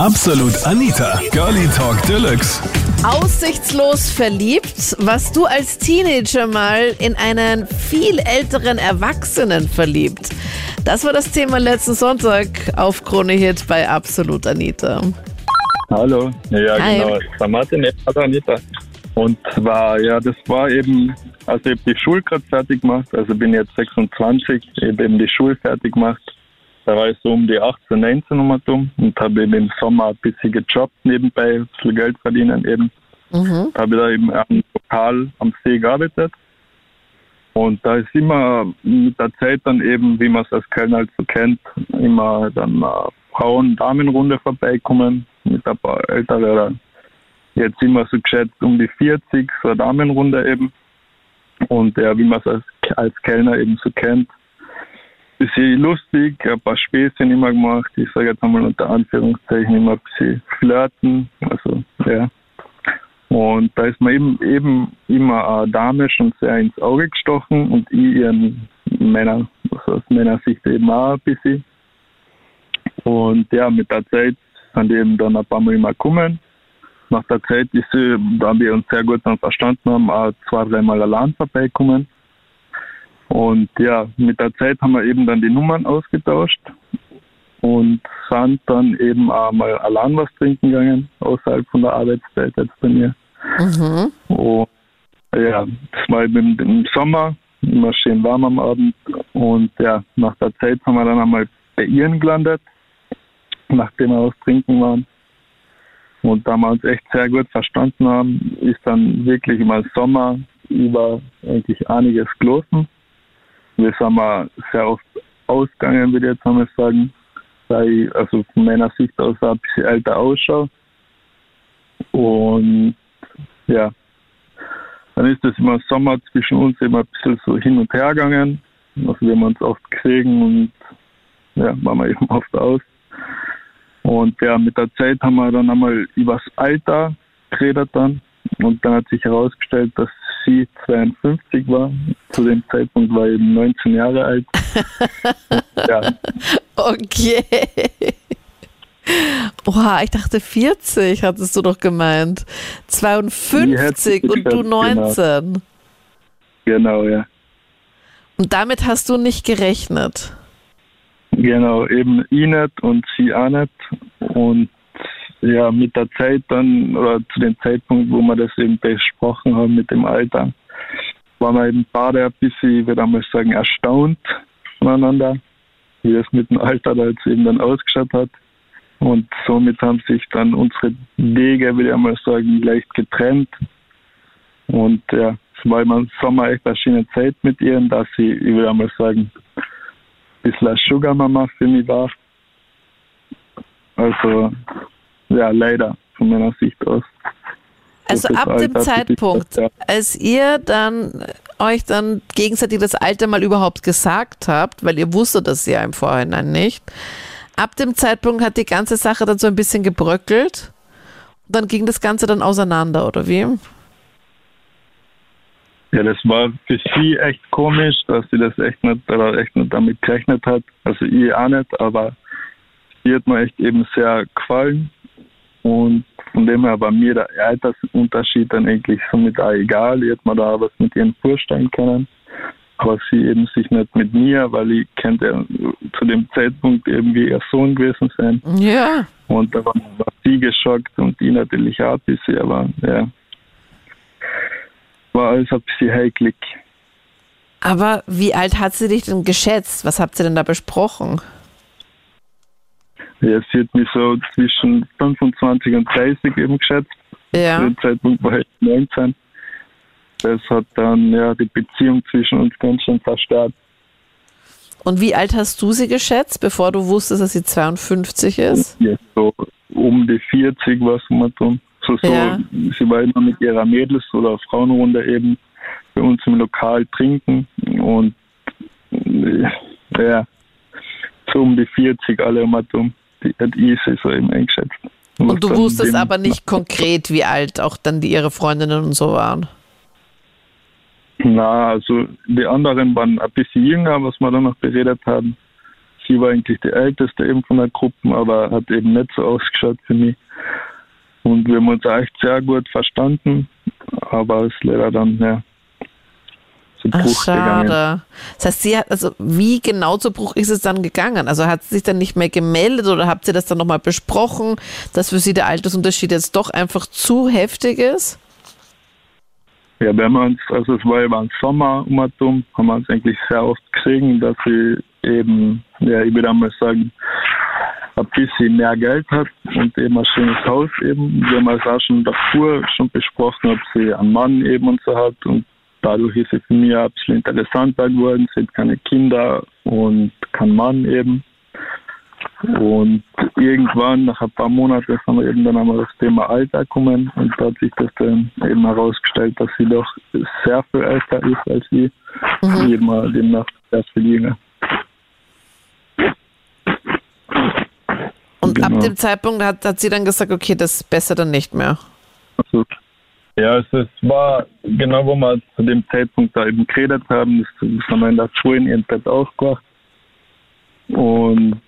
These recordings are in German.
Absolut Anita, Girlie Talk Deluxe. Aussichtslos verliebt, was du als Teenager mal in einen viel älteren Erwachsenen verliebt. Das war das Thema letzten Sonntag auf Krone Hit bei Absolut Anita. Hallo, ja Hi. genau, der Martin, hallo Anita. Und zwar, ja, das war eben, also ich habe die Schule gerade fertig gemacht, also bin jetzt 26, ich habe eben die Schule fertig gemacht. Da war ich so um die 18, 19 nochmal dumm und habe eben im Sommer ein bisschen gejobbt nebenbei, ein bisschen Geld verdienen eben. Mhm. Da habe ich da eben am Lokal am See gearbeitet. Und da ist immer mit der Zeit dann eben, wie man es als Köln halt so kennt, immer dann äh, Frauen-Damenrunde vorbeikommen mit ein paar ältere oder jetzt immer so geschätzt um die 40, so eine Damenrunde eben. Und ja, wie man es als, als Kellner eben so kennt, bisschen lustig, ein paar Späßchen immer gemacht. Ich sage jetzt einmal unter Anführungszeichen immer ein bisschen flirten. Also, ja. Und da ist mir eben, eben immer eine Dame schon sehr ins Auge gestochen und ich ihren Männer, also aus meiner Sicht eben auch ein bisschen. Und ja, mit der Zeit sind die eben dann ein paar Mal immer gekommen. Nach der Zeit ist sie, da wir uns sehr gut dann verstanden haben, auch zwei, dreimal allein vorbeikommen. Und ja, mit der Zeit haben wir eben dann die Nummern ausgetauscht und sind dann eben auch mal allein was trinken gegangen, außerhalb von der Arbeitszeit jetzt bei mir. Mhm. Und ja, das war eben im Sommer, immer schön warm am Abend. Und ja, nach der Zeit haben wir dann einmal bei ihren gelandet, nachdem wir aus Trinken waren. Und da wir uns echt sehr gut verstanden haben, ist dann wirklich im Sommer über eigentlich einiges gelaufen. Wir sind mal sehr oft ausgegangen, würde ich jetzt einmal sagen, weil ich also von meiner Sicht aus ein bisschen älter ausschaue. Und ja, dann ist es immer Sommer zwischen uns immer ein bisschen so hin und her gegangen. Also wir haben uns oft gesehen und ja, waren wir eben oft aus. Und ja, mit der Zeit haben wir dann einmal übers Alter geredet dann. Und dann hat sich herausgestellt, dass sie 52 war. Zu dem Zeitpunkt war ich eben 19 Jahre alt. Ja, Okay. Oha, ich dachte 40, hattest du doch gemeint. Die 52 hätte und du ich genau. 19. genau, ja. Und damit hast du nicht gerechnet. Genau, eben nicht und sie auch nicht. Und ja, mit der Zeit dann, oder zu dem Zeitpunkt, wo wir das eben besprochen haben mit dem Alter, waren wir eben beide ein bisschen, ich würde einmal sagen, erstaunt voneinander, wie das mit dem Alter da jetzt eben dann ausgeschaut hat. Und somit haben sich dann unsere Wege, würde ich einmal sagen, leicht getrennt. Und ja, es war immer im Sommer echt eine schöne Zeit mit ihr, dass sie, ich würde einmal sagen, ein bisschen eine Sugar Mama für mich war. Also, ja, leider von meiner Sicht aus. Also ab dem Alter sich Zeitpunkt, verändert. als ihr dann euch dann gegenseitig das Alter mal überhaupt gesagt habt, weil ihr wusstet das ja im Vorhinein nicht, ab dem Zeitpunkt hat die ganze Sache dann so ein bisschen gebröckelt. Und dann ging das Ganze dann auseinander, oder wie? Ja, das war für sie echt komisch, dass sie das echt nicht, oder echt nicht damit gerechnet hat. Also ich auch nicht, aber sie hat mir echt eben sehr gefallen. Und von dem her war mir der Altersunterschied dann eigentlich somit auch egal. Ich hätte mir da was mit ihren vorstellen können. Aber sie eben sich nicht mit mir, weil ich könnte ja zu dem Zeitpunkt irgendwie ihr Sohn gewesen sein. Ja. Und da war, war sie geschockt und die natürlich auch ein bisschen, aber ja. War alles ein bisschen heiklig. Aber wie alt hat sie dich denn geschätzt? Was habt ihr denn da besprochen? Ja, sie hat mich so zwischen 25 und 30 eben geschätzt. Zu Ja. dem Zeitpunkt war ich 19. Das hat dann ja die Beziehung zwischen uns ganz schön verstärkt. Und wie alt hast du sie geschätzt, bevor du wusstest, dass sie 52 ist? Ja, so um die 40 war es mal drum. So, so, Ja. Sie war immer mit ihrer Mädels- oder Frauenrunde eben bei uns im Lokal trinken und ja, so um die 40 alle immer drum. Die hat ich sie so eben eingeschätzt. Was Und du wusstest aber nicht konkret, wie alt auch dann die ihre Freundinnen und so waren. Na, also die anderen waren ein bisschen jünger, was wir dann noch beredet haben. sie war eigentlich die älteste eben von der Gruppe, aber hat eben nicht so ausgeschaut für mich. Und wir haben uns echt sehr gut verstanden, aber es ist leider dann, ja, zu Ach, Bruch gegangen. schade. Das heißt, sie hat, also wie genau zu Bruch ist es dann gegangen? Also hat sie sich dann nicht mehr gemeldet oder habt ihr das dann nochmal besprochen, dass für sie der Altersunterschied jetzt doch einfach zu heftig ist? Ja, wir haben uns, also es war über den Sommer um um, haben wir uns eigentlich sehr oft gesehen, dass sie eben, ja, ich würde einmal sagen, ein bisschen mehr Geld hat und eben ein schönes Haus eben. Wir haben es auch schon davor schon besprochen, ob sie einen Mann eben und so hat und dadurch ist es für mich auch ein bisschen interessanter geworden, sie hat keine Kinder und kein Mann eben. Und irgendwann, nach ein paar Monaten, sind wir eben dann einmal das Thema Alter gekommen und da hat sich das dann eben herausgestellt, dass sie doch sehr viel älter ist als ich, mhm. eben demnach sehr viel jünger. Und genau. ab dem Zeitpunkt hat, hat sie dann gesagt, okay, das ist besser dann nicht mehr. Also, ja, also es war genau, wo wir zu dem Zeitpunkt da eben geredet haben, das, das haben wir in der Schule in ihrem Bett aufgewacht. Und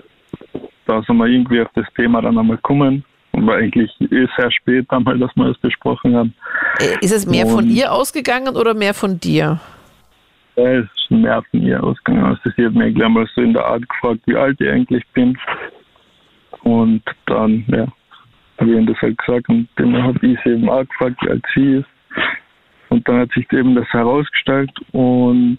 da sind wir irgendwie auf das Thema dann einmal gekommen. Und war eigentlich eh sehr spät einmal, dass wir das besprochen haben. Äh, ist es mehr und von ihr ausgegangen oder mehr von dir? Ja, es ist mehr von ihr ausgegangen. Also sie hat mich gleich mal so in der Art gefragt, wie alt ich eigentlich bin. Und dann, ja, habe ich ihm das halt gesagt und dann habe ich sie eben auch gefragt, wie alt sie ist. Und dann hat sich eben das herausgestellt und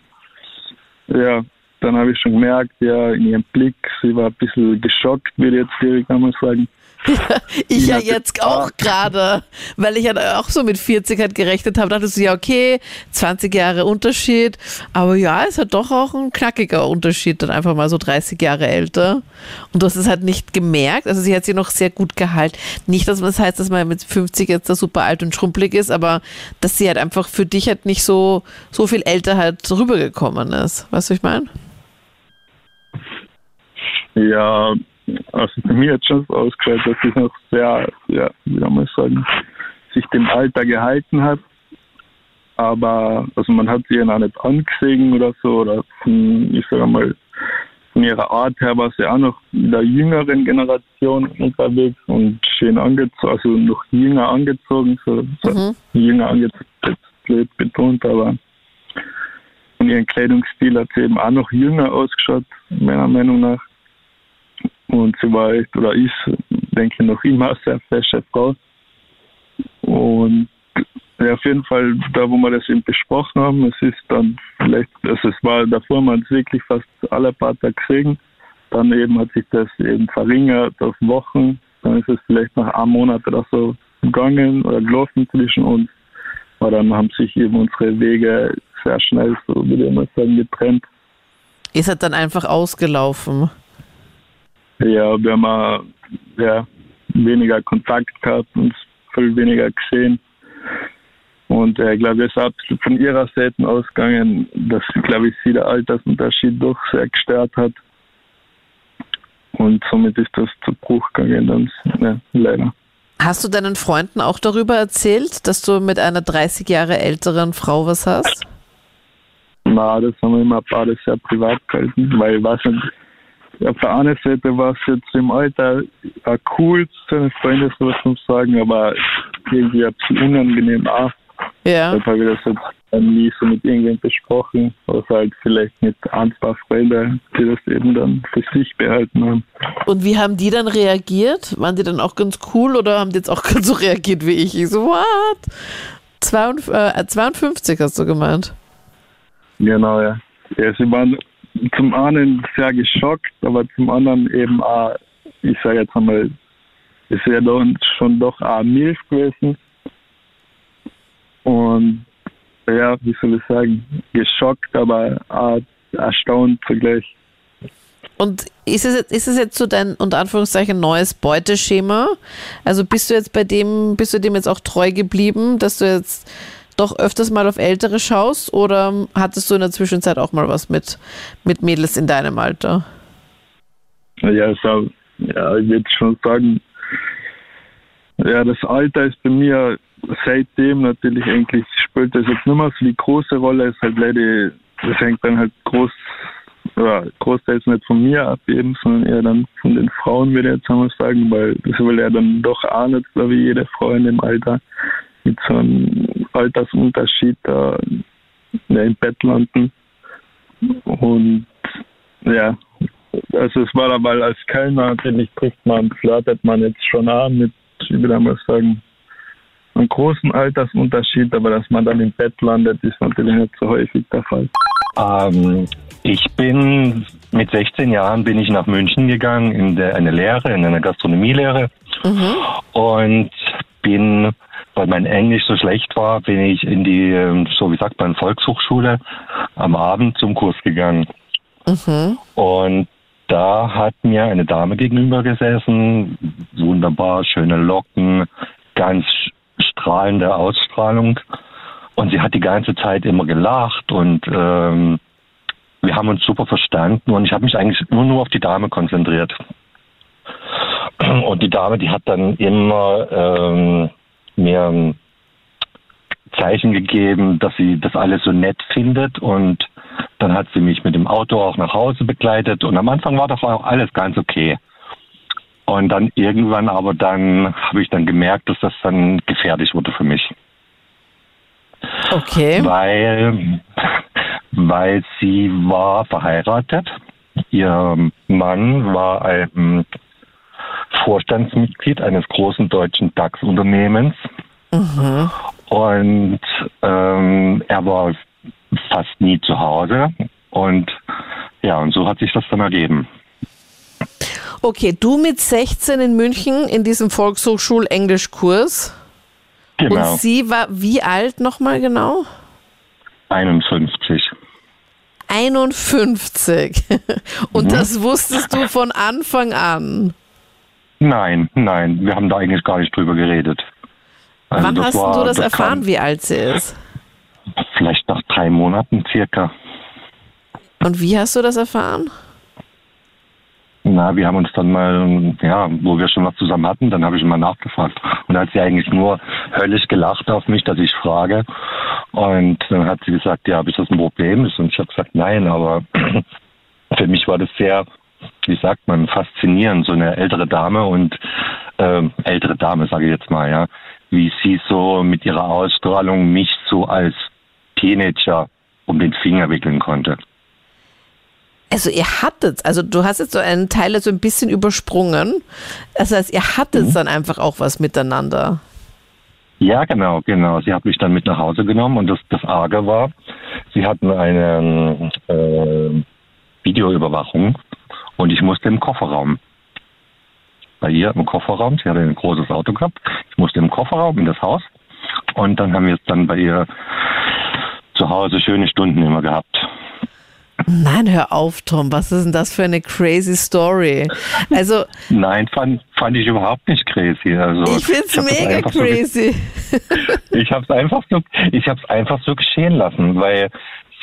ja, dann habe ich schon gemerkt, ja, in ihrem Blick, sie war ein bisschen geschockt, würde ich jetzt direkt einmal sagen. Ja, ich ja jetzt auch gerade, weil ich ja auch so mit 40 halt gerechnet habe, dachte ich, ja, okay, 20 Jahre Unterschied, aber ja, es hat doch auch ein knackiger Unterschied, dann einfach mal so 30 Jahre älter. Und du hast es halt nicht gemerkt, also sie hat sich noch sehr gut gehalten. Nicht, dass das heißt, dass man mit 50 jetzt da super alt und schrumpelig ist, aber dass sie halt einfach für dich halt nicht so, so viel älter halt rübergekommen ist. Weißt du, was ich meine? Ja, also bei mir hat schon so ausgeschaut, dass sie noch sehr, ja, wie soll man sagen, sich dem Alter gehalten hat. Aber also man hat sie ja noch nicht angesehen oder so, oder von, ich sage mal, von ihrer Art her war sie auch noch in der jüngeren Generation unterwegs und schön angezogen, also noch jünger angezogen, so, mhm. jünger angezogen, blöd betont, aber von ihrem Kleidungsstil hat sie eben auch noch jünger ausgeschaut, meiner Meinung nach. Und sie war echt, oder ist, denke ich, noch immer sehr fesche Frau. Und ja, auf jeden Fall, da wo wir das eben besprochen haben, es ist dann vielleicht, also es war davor, man es wirklich fast alle paar Tage gesehen. Dann eben hat sich das eben verringert auf Wochen. Dann ist es vielleicht nach einem Monat oder so gegangen oder gelaufen zwischen uns. Aber dann haben sich eben unsere Wege sehr schnell, so würde ich mal sagen, getrennt. Ist es dann einfach ausgelaufen? Ja, wir haben auch, ja, weniger Kontakt gehabt, und viel weniger gesehen. Und äh, ich glaube, es ist absolut von ihrer Seite ausgegangen, dass, glaube ich, sie der Altersunterschied doch sehr gestört hat. Und somit ist das zu Bruch gegangen, dann, ja, leider. Hast du deinen Freunden auch darüber erzählt, dass du mit einer 30 Jahre älteren Frau was hast? Na, das haben wir immer beide sehr privat gehalten, weil ich weiß nicht, auf der einen Seite war es jetzt im Alter auch cool, zu seinen Freunden sowas zu sagen, aber irgendwie ein bisschen unangenehm auch. Ja. Deshalb habe ich das jetzt nie so mit irgendwem besprochen, außer halt vielleicht mit ein, zwei Freunden, die das eben dann für sich behalten haben. Und wie haben die dann reagiert? Waren die dann auch ganz cool oder haben die jetzt auch ganz so reagiert wie ich? Ich so, what? 52 äh, hast du gemeint? Genau, ja. Ja, sie waren zum einen sehr geschockt, aber zum anderen eben auch, ich sage jetzt einmal, es wäre doch schon doch auch Milch gewesen. Und ja, wie soll ich sagen, geschockt, aber auch erstaunt zugleich. Und ist es, ist es jetzt so dein, unter Anführungszeichen, neues Beuteschema? Also bist du jetzt bei dem, bist du dem jetzt auch treu geblieben, dass du jetzt doch öfters mal auf Ältere schaust? Oder hattest du in der Zwischenzeit auch mal was mit, mit Mädels in deinem Alter? Ja, also, ja ich würde schon sagen, ja, das Alter ist bei mir seitdem natürlich eigentlich spielt das jetzt nicht mehr so die große Rolle, ist halt leider, das hängt dann halt groß ja, großteils nicht von mir abgeben, sondern eher dann von den Frauen, würde ich jetzt einmal sagen, weil das will ja dann doch auch nicht, so wie jede Frau in dem Alter mit so einem Altersunterschied da im Bett landen. Und ja, also es war dabei als Kellner, natürlich trifft man, flirtet man jetzt schon an mit, ich würde mal sagen, einem großen Altersunterschied, aber dass man dann im Bett landet, ist natürlich nicht so häufig der Fall. Ähm, ich bin mit 16 Jahren bin ich nach München gegangen in der, eine Lehre, in eine Gastronomielehre mhm. und bin, weil mein Englisch so schlecht war, bin ich in die, ähm, so wie sagt man, Volkshochschule am Abend zum Kurs gegangen. Mhm. Und da hat mir eine Dame gegenüber gesessen, wunderbar, schöne Locken, ganz strahlende Ausstrahlung. Und sie hat die ganze Zeit immer gelacht und ähm, wir haben uns super verstanden und ich habe mich eigentlich nur, nur auf die Dame konzentriert. Und die Dame, die hat dann immer ähm, mir Zeichen gegeben, dass sie das alles so nett findet und dann hat sie mich mit dem Auto auch nach Hause begleitet und am Anfang war das auch alles ganz okay. Und dann irgendwann aber dann habe ich dann gemerkt, dass das dann gefährlich wurde für mich. Okay. Weil, weil sie war verheiratet. Ihr Mann war ein Vorstandsmitglied eines großen deutschen DAX-Unternehmens. Mhm. Und ähm, er war fast nie zu Hause. Und ja, und so hat sich das dann ergeben. Okay, du mit 16 in München in diesem Volkshochschul-Englischkurs. Genau. Und sie war wie alt nochmal genau? 51. 51. Und mhm. das wusstest du von Anfang an? Nein, nein, wir haben da eigentlich gar nicht drüber geredet. Also Wann hast war, du das, das erfahren, kam, wie alt sie ist? Vielleicht nach drei Monaten circa. Und wie hast du das erfahren? Na, wir haben uns dann mal, ja, wo wir schon was zusammen hatten, dann habe ich mal nachgefragt. Und da hat sie eigentlich nur höllisch gelacht auf mich, dass ich frage. Und dann hat sie gesagt, ja, ist das ein Problem? Und ich habe gesagt, nein, aber für mich war das sehr, wie sagt man, faszinierend, so eine ältere Dame und äh, ältere Dame, sage ich jetzt mal, ja, wie sie so mit ihrer Ausstrahlung mich so als Teenager um den Finger wickeln konnte. Also ihr hattet, also du hast jetzt so einen Teil so ein bisschen übersprungen. Das heißt, ihr hattet mhm. dann einfach auch was miteinander. Ja, genau, genau. Sie hat mich dann mit nach Hause genommen und das, das Arge war, sie hatten eine äh, Videoüberwachung und ich musste im Kofferraum. Bei ihr im Kofferraum, sie hatte ein großes Auto gehabt, ich musste im Kofferraum in das Haus und dann haben wir es dann bei ihr zu Hause schöne Stunden immer gehabt. Nein, hör auf, Tom. Was ist denn das für eine crazy Story? Also. Nein, fand, fand ich überhaupt nicht crazy. Also, ich finde es mega crazy. So, ich habe es einfach so, ich habe es einfach so geschehen lassen, weil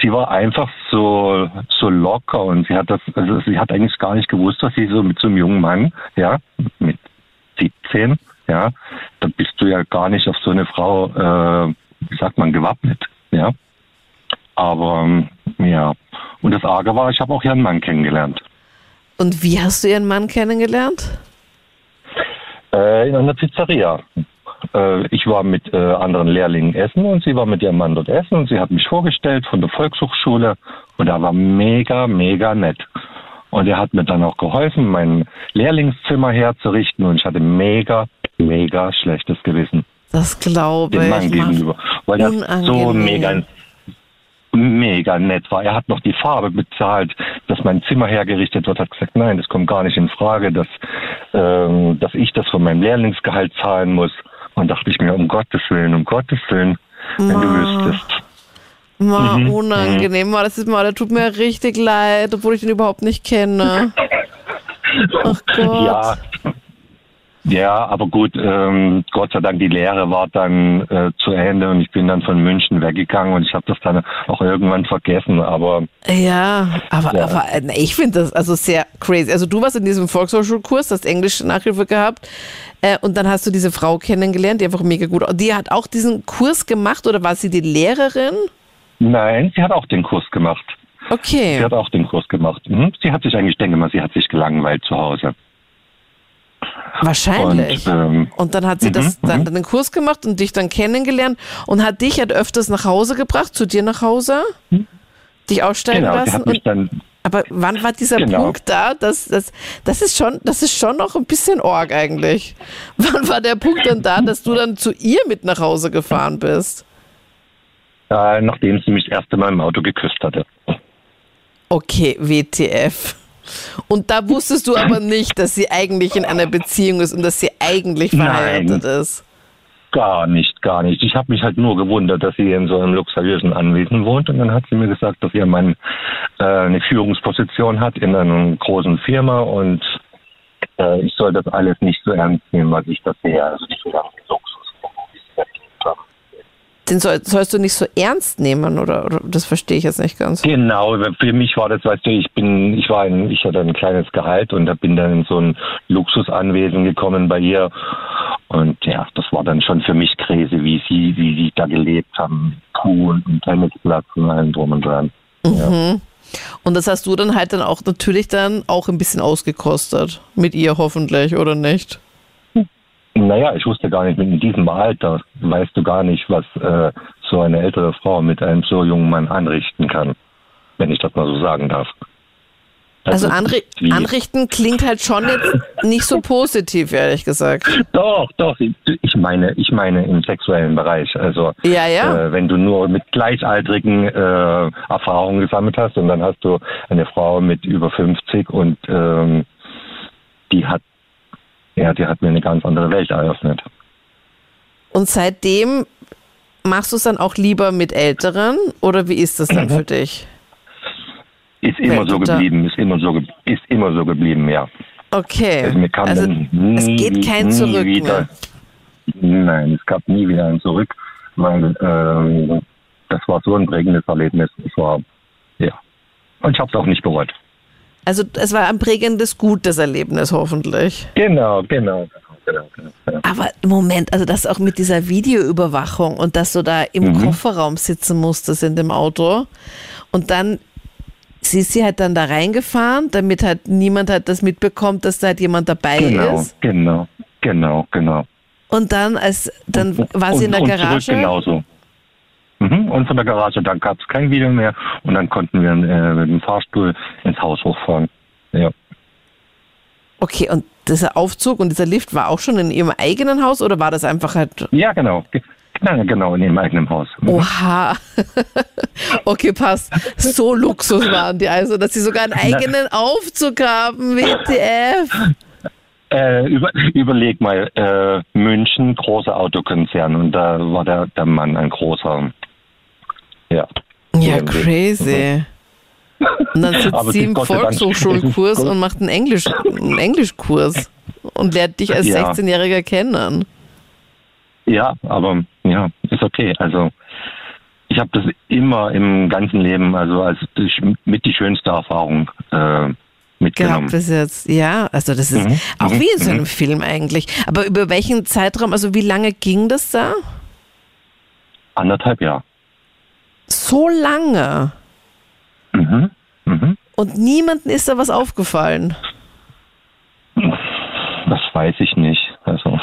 sie war einfach so, so locker und sie hat das, also sie hat eigentlich gar nicht gewusst, was sie so mit so einem jungen Mann, ja, mit 17, ja, da bist du ja gar nicht auf so eine Frau, äh, wie sagt man, gewappnet, ja. Aber ja, und das Arge war, ich habe auch ihren Mann kennengelernt. Und wie hast du ihren Mann kennengelernt? Äh, in einer Pizzeria. Äh, ich war mit äh, anderen Lehrlingen essen und sie war mit ihrem Mann dort essen und sie hat mich vorgestellt von der Volkshochschule und er war mega, mega nett. Und er hat mir dann auch geholfen, mein Lehrlingszimmer herzurichten und ich hatte mega, mega schlechtes Gewissen. Das glaube ich. Dem Mann gegenüber. Weil er so mega mega nett war. Er hat noch die Farbe bezahlt, dass mein Zimmer hergerichtet wird, hat gesagt, nein, das kommt gar nicht in Frage, dass, ähm, dass ich das von meinem Lehrlingsgehalt zahlen muss. Und dachte ich mir, um Gottes Willen, um Gottes Willen, wenn Ma. du wüsstest. Ma, mhm. unangenehm. Das ist mal, das tut mir richtig leid, obwohl ich ihn überhaupt nicht kenne. Ach Gott. Ja, ja, aber gut, ähm, Gott sei Dank, die Lehre war dann äh, zu Ende und ich bin dann von München weggegangen und ich habe das dann auch irgendwann vergessen. Aber ja, aber, ja. aber äh, ich finde das also sehr crazy. Also du warst in diesem Volkshochschulkurs, hast Englisch Nachhilfe gehabt äh, und dann hast du diese Frau kennengelernt, die einfach mega gut. Die hat auch diesen Kurs gemacht oder war sie die Lehrerin? Nein, sie hat auch den Kurs gemacht. Okay. Sie hat auch den Kurs gemacht. Mhm. Sie hat sich eigentlich, denke mal, sie hat sich gelangweilt zu Hause. Wahrscheinlich. Und, ähm, Und dann hat sie das Mhm, dann mhm. den Kurs gemacht und dich dann kennengelernt und hat dich halt öfters nach Hause gebracht, zu dir nach Hause, dich aussteigen Genau, lassen. Und, dann, aber wann war dieser Genau. Punkt da? Das, das, das, ist schon, das ist schon noch ein bisschen Org eigentlich. Wann war der Punkt dann da, dass du dann zu ihr mit nach Hause gefahren bist? äh, nachdem sie mich das erste Mal im Auto geküsst hatte. Okay, WTF. Und da wusstest du aber nicht, dass sie eigentlich in einer Beziehung ist und dass sie eigentlich verheiratet ist. Gar nicht, gar nicht. Ich habe mich halt nur gewundert, dass sie in so einem luxuriösen Anwesen wohnt. Und dann hat sie mir gesagt, dass ihr Mann äh, eine Führungsposition hat in einer großen Firma und äh, ich soll das alles nicht so ernst nehmen, was ich das sehe. Also nicht so ganz Luxus. wie sie das erlebt haben. Den soll, sollst du nicht so ernst nehmen, oder, oder das verstehe ich jetzt nicht ganz. Genau, für mich war das, weißt du, ich bin, ich war ein, ich hatte ein kleines Gehalt und da bin dann in so ein Luxusanwesen gekommen bei ihr. Und ja, das war dann schon für mich crazy, wie sie, wie sie da gelebt haben. Pool und Tennisplatz und allem drum und dran. Mhm. Und das hast du dann halt dann auch natürlich dann auch ein bisschen ausgekostet. Mit ihr hoffentlich, oder nicht? Naja, ich wusste gar nicht, in diesem Alter weißt du gar nicht, was äh, so eine ältere Frau mit einem so jungen Mann anrichten kann. Wenn ich das mal so sagen darf. Also anri anrichten klingt halt schon jetzt nicht so positiv, ehrlich gesagt. Doch, doch. Ich meine, ich meine im sexuellen Bereich. Also Ja, ja. Äh, wenn du nur mit Gleichaltrigen äh, Erfahrungen gesammelt hast und dann hast du eine Frau mit über 50 und ähm, die hat ja, die hat mir eine ganz andere Welt eröffnet. Und seitdem machst du es dann auch lieber mit Älteren oder wie ist das dann für dich? Ist immer Wenn so geblieben, ist immer so, ist immer so geblieben, ja. Okay. Also mir Also nie, es geht kein Zurück wieder. mehr. Nein, es gab nie wieder ein Zurück, weil ähm, das war so ein prägendes Erlebnis. Es war, ja. Und ich habe es auch nicht bereut. Also es war ein prägendes, gutes Erlebnis hoffentlich. Genau, genau, genau, genau. genau. Aber Moment, also das auch mit dieser Videoüberwachung und dass du da im Mhm. Kofferraum sitzen musstest in dem Auto und dann sie ist sie halt dann da reingefahren, damit halt niemand halt das mitbekommt, dass da halt jemand dabei Genau, ist. genau, genau, genau. Und dann als dann war und, sie in der und Zurück Garage. genauso. Mhm. Und von der Garage, dann gab es kein Video mehr und dann konnten wir äh, mit dem Fahrstuhl ins Haus hochfahren. Ja. Okay, und dieser Aufzug und dieser Lift war auch schon in ihrem eigenen Haus oder war das einfach halt Ja, genau. Ge- Nein, genau, in ihrem eigenen Haus. Mhm. Oha. Okay, passt. So Luxus waren die also, dass sie sogar einen eigenen Aufzug haben. WTF. Äh, über, überleg mal, äh, München, großer Autokonzern und da war der, der Mann ein großer. Ja. Ja, crazy. Und dann sitzt sie im Volkshochschulkurs und macht einen, Englisch, einen Englischkurs und lernt dich als Ja. 16-Jähriger kennen. Ja, aber ja, ist okay. Also ich habe das immer im ganzen Leben, also als mit die schönste Erfahrung äh, mitgenommen. Gehabt bis jetzt. Ja, also das ist Mhm, auch mhm, wie in so mhm. einem Film eigentlich. Aber über welchen Zeitraum, also wie lange ging das da? Anderthalb Jahre. So lange. Mhm. Mhm. Und niemandem ist da was aufgefallen. Das weiß ich nicht. Also,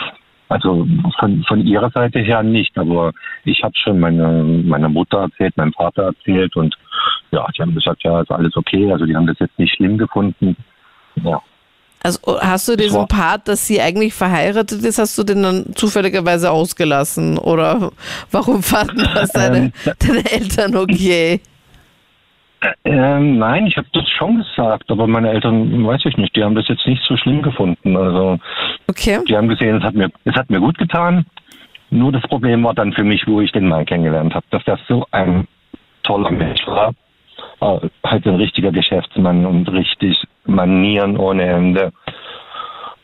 also von, von ihrer Seite her nicht, aber ich habe schon meine, meiner Mutter erzählt, meinem Vater erzählt und ja, die haben gesagt, ja, ist alles okay. Also die haben das jetzt nicht schlimm gefunden. Ja. Also hast du diesen war- Part, dass sie eigentlich verheiratet ist, hast du den dann zufälligerweise ausgelassen? Oder warum fanden das deine, Ähm, deine Eltern okay? Ähm, nein, ich habe das schon gesagt, aber meine Eltern, weiß ich nicht, die haben das jetzt nicht so schlimm gefunden. Also Okay. die haben gesehen, es hat mir, es hat mir gut getan. Nur das Problem war dann für mich, wo ich den Mann kennengelernt habe, dass das so ein toller Mensch war. Äh, halt ein richtiger Geschäftsmann und richtig Manieren ohne Ende.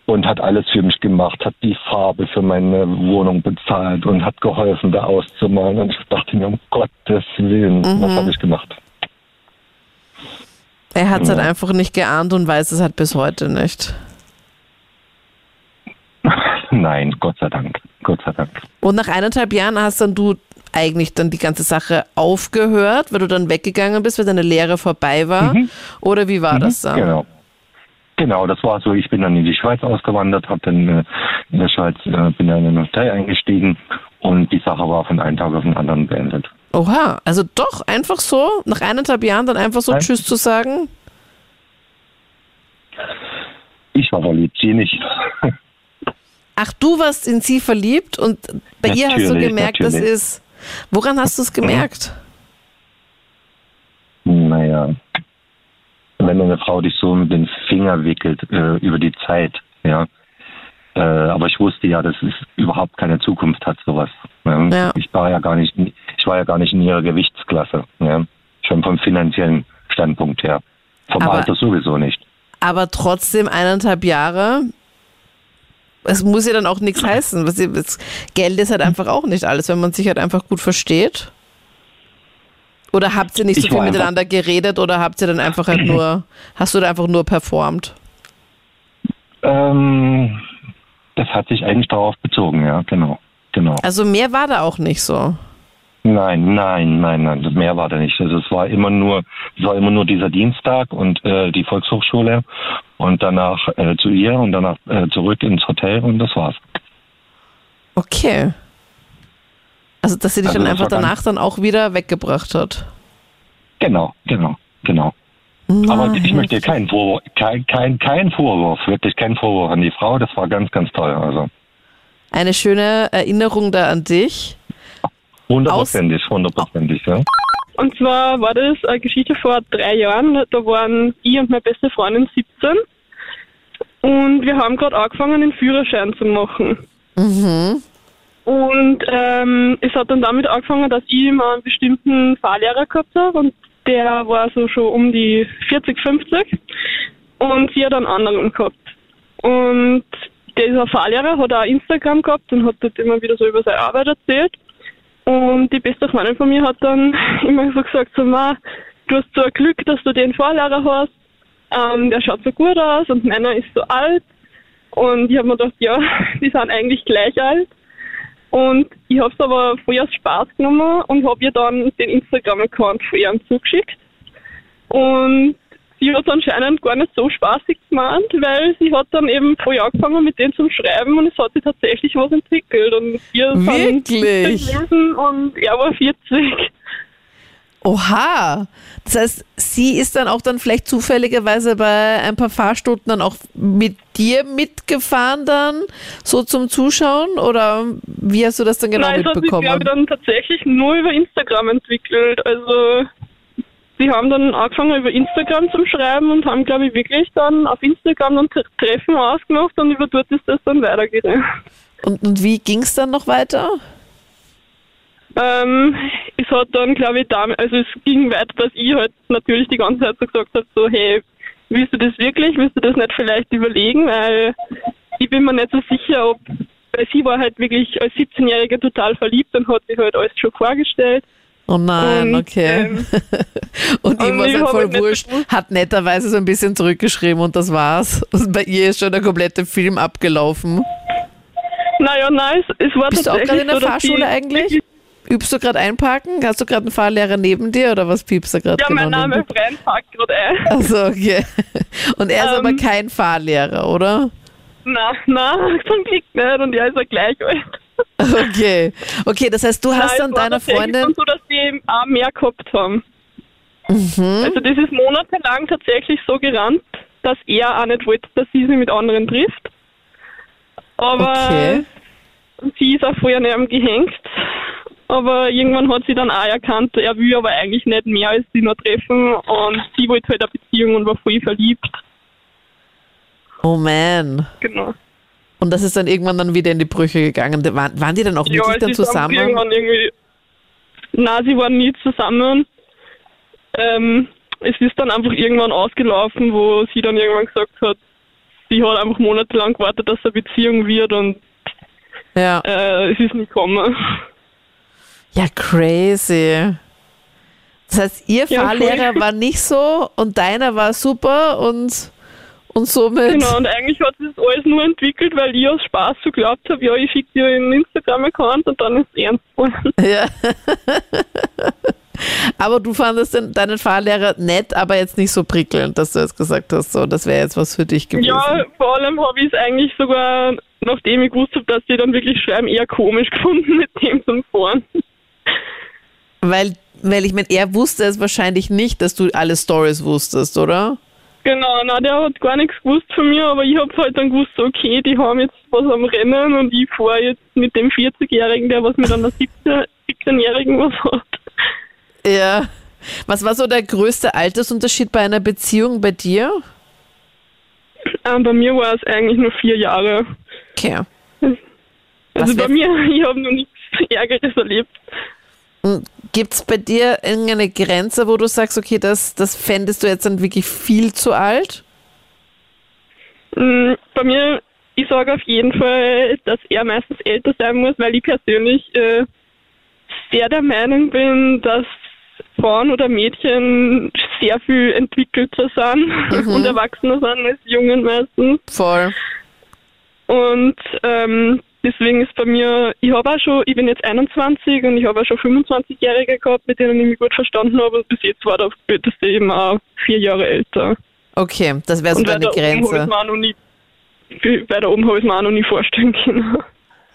Und hat alles für mich gemacht, hat die Farbe für meine Wohnung bezahlt und hat geholfen, da auszumalen. Und ich dachte mir, um Gottes Willen, was Mhm. habe ich gemacht? Er hat es halt Ja. einfach nicht geahnt und weiß es halt bis heute nicht. Nein, Gott sei Dank. Gott sei Dank. Und nach eineinhalb Jahren hast dann du eigentlich dann die ganze Sache aufgehört, weil du dann weggegangen bist, weil deine Lehre vorbei war? Mhm. Oder wie war Mhm, das dann? Genau. Genau, das war so. Ich bin dann in die Schweiz ausgewandert, habe dann äh, in der Schweiz äh, bin dann in eine Hotel eingestiegen und die Sache war von einem Tag auf den anderen beendet. Oha, also doch einfach so, nach eineinhalb Jahren dann einfach so Nein. Tschüss zu sagen? Ich war verliebt, sie nicht. Ach, du warst in sie verliebt und bei ihr hast du Natürlich, gemerkt, das natürlich. ist. Woran hast du es gemerkt? Naja, wenn eine Frau dich so mit den Finger wickelt äh, über die Zeit, ja. Äh, aber ich wusste ja, dass es überhaupt keine Zukunft hat, sowas. Ja. Ja. Ich war ja gar nicht, ich war ja gar nicht in ihrer Gewichtsklasse, ja. Schon vom finanziellen Standpunkt her. Vom Aber- Alter sowieso nicht. Aber trotzdem eineinhalb Jahre. Es muss ja dann auch nichts heißen. Was das Geld ist halt einfach auch nicht alles, wenn man sich halt einfach gut versteht. Oder habt ihr nicht so Ich viel miteinander geredet oder habt ihr dann einfach halt nur, hast du da einfach nur performt? Ähm, das hat sich eigentlich darauf bezogen, ja, genau. Genau. Also mehr war da auch nicht so. Nein, nein, nein, nein, das mehr war da nicht. Also es war immer nur, es war immer nur dieser Dienstag und äh, die Volkshochschule und danach äh, zu ihr und danach äh, zurück ins Hotel und das war's. Okay. Also, dass sie dich Also dann einfach danach dann auch wieder weggebracht hat. Genau, genau, genau. Aber ich möchte keinen Vorwurf, kein, kein, kein Vorwurf, wirklich kein Vorwurf an die Frau. Das war ganz, ganz toll. Also Eine schöne Erinnerung da an dich. Hundertprozentig, hundertprozentig, ja. Und zwar war das eine Geschichte vor drei Jahren. Da waren ich und meine beste Freundin 17. Und wir haben gerade angefangen, den Führerschein zu machen. Und ähm, es hat dann damit angefangen, dass ich immer einen bestimmten Fahrlehrer gehabt habe. Und der war so schon um die 40, 50. Und sie hat einen anderen gehabt. Und dieser Fahrlehrer hat auch Instagram gehabt und hat dort immer wieder so über seine Arbeit erzählt. Und die beste Freundin von mir hat dann immer so gesagt, so, Ma, du hast so ein Glück, dass du den Fahrlehrer hast. Ähm, der schaut so gut aus und meiner ist so alt. Und ich habe mir gedacht, ja, die sind eigentlich gleich alt. Und ich habe es aber voll als Spaß genommen und habe ihr dann den Instagram-Account von ihr zugeschickt. Und sie hat anscheinend gar nicht so spaßig gemeint, weil sie hat dann eben voll angefangen mit denen zum Schreiben und es hat sich tatsächlich was entwickelt. Und wir sind Wirklich? 17 gewesen und er war 40. Oha. Das heißt, sie ist dann auch dann vielleicht zufälligerweise bei ein paar Fahrstunden dann auch mit dir mitgefahren dann, so zum Zuschauen? Oder wie hast du das dann genau Nein, es hat sich, glaube mitbekommen? ich, dann tatsächlich nur über Instagram entwickelt. Also sie haben dann angefangen über Instagram zu schreiben und haben, glaube ich, wirklich dann auf Instagram dann Tre- Treffen ausgemacht und über dort ist das dann weitergegangen. Und, und wie ging es dann noch weiter? Ähm, es hat dann, glaube ich, damit, also es ging weiter, dass ich halt natürlich die ganze Zeit so gesagt habe, so, hey, willst du das wirklich, willst du das nicht vielleicht überlegen, weil ich bin mir nicht so sicher, ob, weil sie war halt wirklich als 17-Jährige total verliebt und hat sich halt alles schon vorgestellt. Oh nein, Und, okay. ähm, und ihm war es halt voll halt nicht wurscht, gewusst- hat netterweise so ein bisschen zurückgeschrieben und das war's. Und bei ihr ist schon der komplette Film abgelaufen. Naja, nein, es, war Bist du auch gerade in der so, Fahrschule eigentlich? Übst du gerade einparken? Hast du gerade einen Fahrlehrer neben dir oder was piepst du gerade Ja, genau? mein Name neben ist Freien Park gerade ein. Achso, okay. Und er ist Ähm. aber kein Fahrlehrer, oder? Na, na, zum Glück nicht und er ist ja gleich alt. Okay. Okay, das heißt, du hast Nein, dann deiner Freundin. so, dass die auch mehr gehabt haben. Mhm. Also das ist monatelang tatsächlich so gerannt, dass er auch nicht wollte, dass sie sich mit anderen trifft. Aber Okay. sie ist auch vorher neben gehängt. Aber irgendwann hat sie dann auch erkannt, er will aber eigentlich nicht mehr als sie nur treffen und sie wollte halt eine Beziehung und war voll verliebt. Oh man. Genau. Und das ist dann irgendwann dann wieder in die Brüche gegangen. Waren, waren die dann auch wirklich es dann zusammen? Irgendwann irgendwie, nein, sie waren nie zusammen. Ähm, es ist dann einfach irgendwann ausgelaufen, wo sie dann irgendwann gesagt hat, sie hat einfach monatelang gewartet, dass es eine Beziehung wird und Ja. äh, es ist nicht gekommen. Ja, crazy. Das heißt, ihr Ja, Fahrlehrer voll. war nicht so und deiner war super und Und somit. Genau, und eigentlich hat sich das alles nur entwickelt, weil ich aus Spaß so geglaubt habe, ja, ich schicke dir einen Instagram-Account und dann ist es ernst geworden. Ja. aber du fandest den, deinen Fahrlehrer nett, aber jetzt nicht so prickelnd, dass du jetzt gesagt hast, so, das wäre jetzt was für dich gewesen. Ja, vor allem habe ich es eigentlich sogar, nachdem ich gewusst habe, dass die dann wirklich schreiben, eher komisch gefunden mit dem zum Fahren. Weil, weil ich meine, er wusste es wahrscheinlich nicht, dass du alle Stories wusstest, oder? Genau, na, der hat gar nichts gewusst von mir, aber ich habe halt dann gewusst, okay, die haben jetzt was am Rennen und ich fahre jetzt mit dem 40-Jährigen, der was mit einer 17-Jährigen was hat. Ja. Was war so der größte Altersunterschied bei einer Beziehung bei dir? Ähm, bei mir war es eigentlich nur vier Jahre. Okay. Also Was bei mir, ich habe noch nichts Ärgeres erlebt. Gibt es bei dir irgendeine Grenze, wo du sagst, okay, das, das fändest du jetzt dann wirklich viel zu alt? Mm, Bei mir, ich sage auf jeden Fall, dass er meistens älter sein muss, weil ich persönlich äh, sehr der Meinung bin, dass Frauen oder Mädchen sehr viel entwickelter sind und erwachsener sind als Jungen meistens. Voll. Und ähm, deswegen ist bei mir, ich habe auch schon, ich bin jetzt 21 und ich habe auch schon 25-Jährige gehabt, mit denen ich mich gut verstanden habe. Und bis jetzt war der älteste eben auch vier Jahre älter. Okay, das wäre so Und deine Grenze. nie, weiter oben habe ich mir auch noch nie vorstellen können.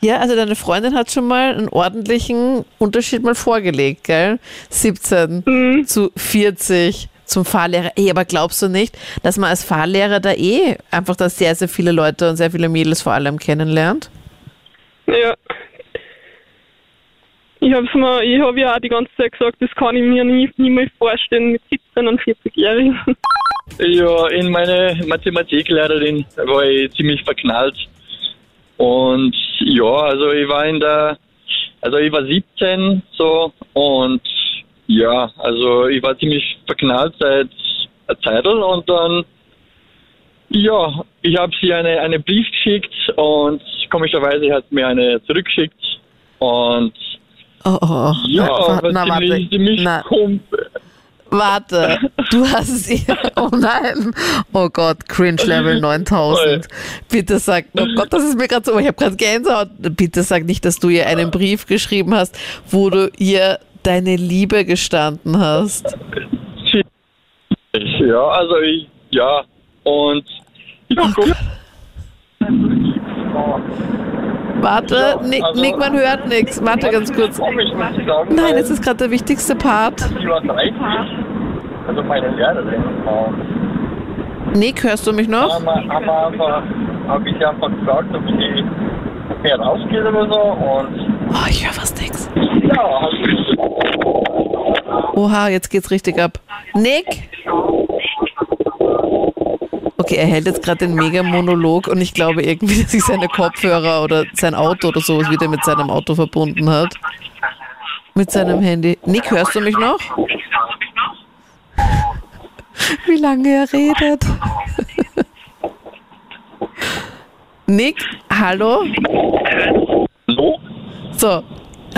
Ja, also deine Freundin hat schon mal einen ordentlichen Unterschied mal vorgelegt, gell? 17 Mhm. zu 40 zum Fahrlehrer. Ey, aber glaubst du nicht, dass man als Fahrlehrer da eh einfach da sehr, sehr viele Leute und sehr viele Mädels vor allem kennenlernt? Ja. Ich habe mir, ich ja auch die ganze Zeit gesagt, das kann ich mir nie, niemals vorstellen mit 17 und 40-Jährigen. Ja, in meine Mathematiklehrerin war ich ziemlich verknallt. Und ja, also ich war in der, also ich war 17 so und ja, also ich war ziemlich verknallt seit einer Zeit und dann, ja, ich habe sie eine, eine Brief geschickt und komischerweise hat mir eine zurückgeschickt und Oh, oh, oh. ja, na, war na, ziemlich, warte. ziemlich Na, warte. Du hast sie. Oh nein. Oh Gott, Cringe Level 9000. Bitte sag, oh Gott, das ist mir gerade so, ich habe gerade Gänsehaut. Bitte sag nicht, dass du ihr einen Brief geschrieben hast, wo du ihr deine Liebe gestanden hast. Ja, also ich, ja. Und gut. Warte, Nick, also- Nick, man hört nichts. Warte ganz kurz. Nein, es ist gerade der wichtigste Part. Sie war 30, also meine Lehrerin. Nick, hörst du mich noch? Habe ich einfach gefragt, ob sie mehr rausgeht oder so. Und Oh, ich höre fast nichts. Oha, jetzt geht's richtig ab. Nick? Okay, er hält jetzt gerade den Mega-Monolog und ich glaube irgendwie, dass sich seine Kopfhörer oder sein Auto oder sowas wieder mit seinem Auto verbunden hat. Mit seinem Handy. Nick, hörst du mich noch? Wie lange er redet. Nick, hallo? Hallo? So,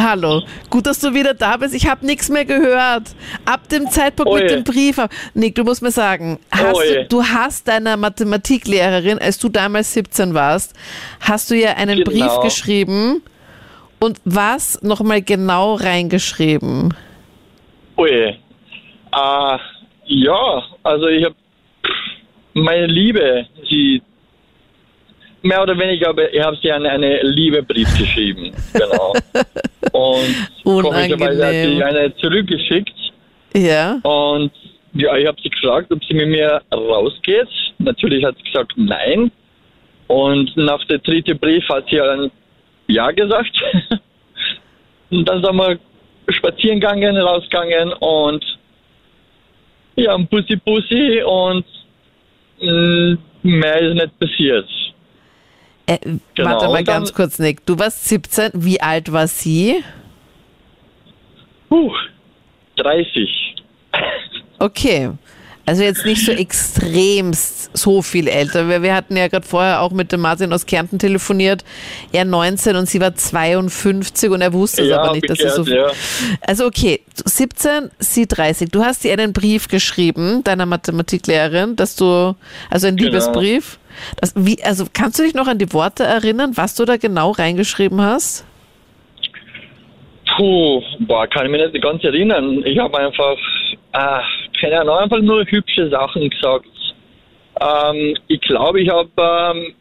hallo. Gut, dass du wieder da bist. Ich habe nichts mehr gehört. Ab dem Zeitpunkt mit Oje. dem Brief. Nick, du musst mir sagen, hast du, du hast deiner Mathematiklehrerin, als du damals 17 warst, hast du ihr einen Genau. Brief geschrieben und was nochmal genau reingeschrieben? Ui. Äh, ja, also ich habe meine Liebe, sie mehr oder weniger, aber ich habe sie eine, eine Liebebrief geschrieben. Genau. Und komischerweise hat sie eine zurückgeschickt. Ja. Und ja, ich habe sie gefragt, ob sie mit mir rausgeht. Natürlich hat sie gesagt, nein. Und nach der dritten Brief hat sie ein Ja gesagt. und dann sind wir spazieren gegangen, rausgegangen und ja, ein Pussy Pussy und mh, mehr ist nicht passiert. Äh, Genau, warte mal ganz kurz, Nick. Du warst 17. Wie alt war sie? Puh, 30. Okay. Also jetzt nicht so extremst so viel älter. Wir, wir hatten ja gerade vorher auch mit dem Martin aus Kärnten telefoniert. Er 19 und sie war 52 und er wusste es Ja, aber nicht, dass sie so. umgekehrt, Also okay, 17, sie 30. Du hast ihr einen Brief geschrieben, deiner Mathematiklehrerin, dass du, also ein Genau. Liebesbrief. Das, wie, also kannst du dich noch an die Worte erinnern, was du da genau reingeschrieben hast? Puh, boah, kann ich mich nicht ganz erinnern. Ich habe einfach, äh, keine Ahnung, einfach nur hübsche Sachen gesagt. Ähm, ich glaube, ich habe ähm,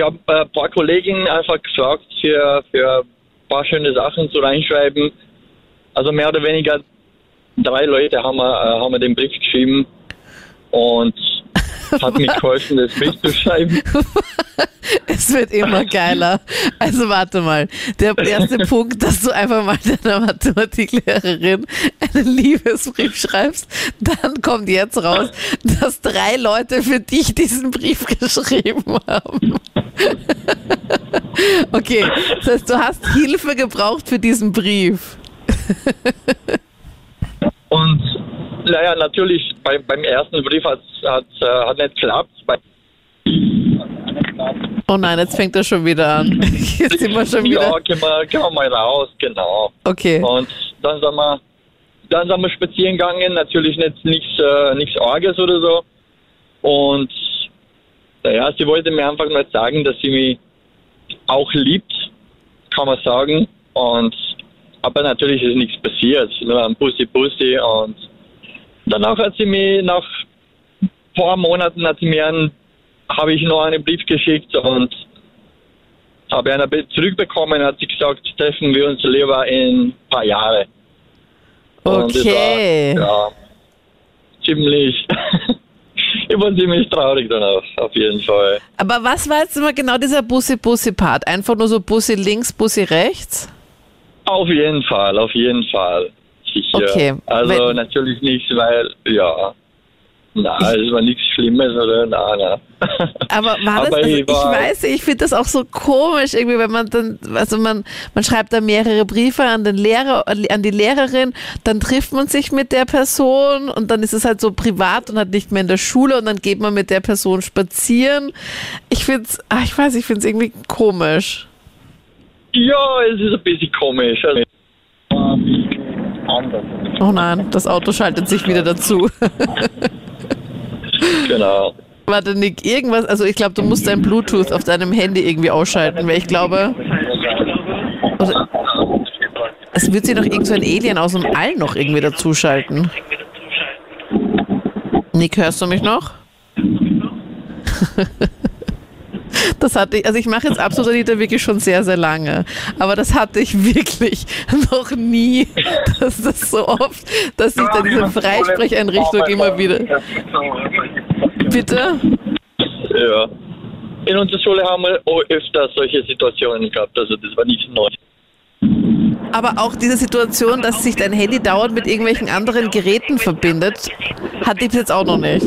hab ein paar Kolleginnen einfach gefragt, für, für ein paar schöne Sachen zu reinschreiben. Also mehr oder weniger drei Leute haben wir, äh, haben den Brief geschrieben und hat mir geholfen, das Brief zu schreiben. Es wird immer geiler. Also warte mal. Der erste Punkt, dass du einfach mal deiner Mathematiklehrerin einen Liebesbrief schreibst. Dann kommt jetzt raus, dass drei Leute für dich diesen Brief geschrieben haben. Okay, das heißt, du hast Hilfe gebraucht für diesen Brief. Und naja, natürlich bei, beim ersten Brief hat hat, äh, hat nicht geklappt. Bei, Oh nein, jetzt fängt er schon wieder an. Jetzt sind wir schon ja, wieder. gehen wir, gehen wir mal raus, genau. Okay. Und dann sind wir, dann sind wir spazieren gegangen, natürlich nicht nichts äh, nichts Arges oder so. Und naja, sie wollte mir einfach mal sagen, dass sie mich auch liebt, kann man sagen. Und aber natürlich ist nichts passiert, nur ein Bussi Bussi und danach hat sie mir nach ein paar Monaten hat sie mir einen, habe ich noch einen Brief geschickt und habe einen zurückbekommen, hat sie gesagt, treffen wir uns lieber in ein paar Jahre. Okay. war, ja, ziemlich, ich war ziemlich traurig danach, auf jeden Fall. Aber was war jetzt immer genau dieser Bussi-Bussi-Part? Einfach nur so Bussi links, Bussi rechts? Auf jeden Fall, auf jeden Fall. Sicher. Okay, Also wenn- natürlich nicht, weil, ja, na, es war nichts Schlimmes oder na, na. Aber war das, also ich ich war- weiß, ich finde das auch so komisch irgendwie, wenn man dann, also man, man schreibt da mehrere Briefe an den Lehrer, an die Lehrerin, dann trifft man sich mit der Person und dann ist es halt so privat und halt nicht mehr in der Schule und dann geht man mit der Person spazieren. Ich finde es, ich weiß, ich finde es irgendwie komisch. Ja, es ist ein bisschen komisch. Also, anders. Oh nein, das Auto schaltet sich wieder dazu. Genau. Warte, Nick, irgendwas, also ich glaube, du musst dein Bluetooth auf deinem Handy irgendwie ausschalten, weil ich glaube, oder, es wird sich noch irgend so ein Alien aus dem All noch irgendwie dazuschalten. Nick, hörst du mich noch? Das hatte ich, also ich mache jetzt absolut Anita wirklich schon sehr, sehr lange. Aber das hatte ich wirklich noch nie, dass das so oft, dass sich da diese Freisprecheinrichtung immer wieder. Bitte? Ja. In unserer Schule haben wir öfter solche Situationen gehabt, also das war nichts Neues. Aber auch diese Situation, dass sich dein Handy dauernd mit irgendwelchen anderen Geräten verbindet, hatte ich jetzt auch noch nicht.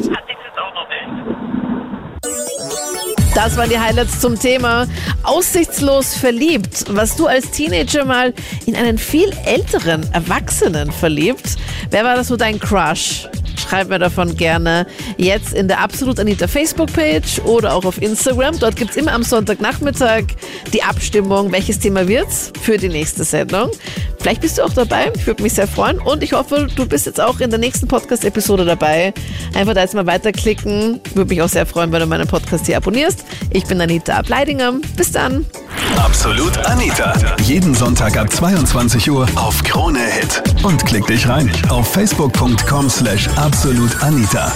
Das waren die Highlights zum Thema aussichtslos verliebt. Was du als Teenager mal in einen viel älteren Erwachsenen verliebt? Wer war das so dein Crush? Schreib mir davon gerne jetzt in der Absolut Anita Facebook-Page oder auch auf Instagram. Dort gibt es immer am Sonntagnachmittag die Abstimmung, welches Thema wird's für die nächste Sendung. Vielleicht bist du auch dabei. Ich würde mich sehr freuen. Und ich hoffe, du bist jetzt auch in der nächsten Podcast-Episode dabei. Einfach da jetzt mal weiterklicken. Würde mich auch sehr freuen, wenn du meinen Podcast hier abonnierst. Ich bin Anita Ableidinger. Bis dann. Absolut Anita. Jeden Sonntag ab 22 Uhr auf Krone Hit. Und klick dich rein auf facebook.com slash absolutanita.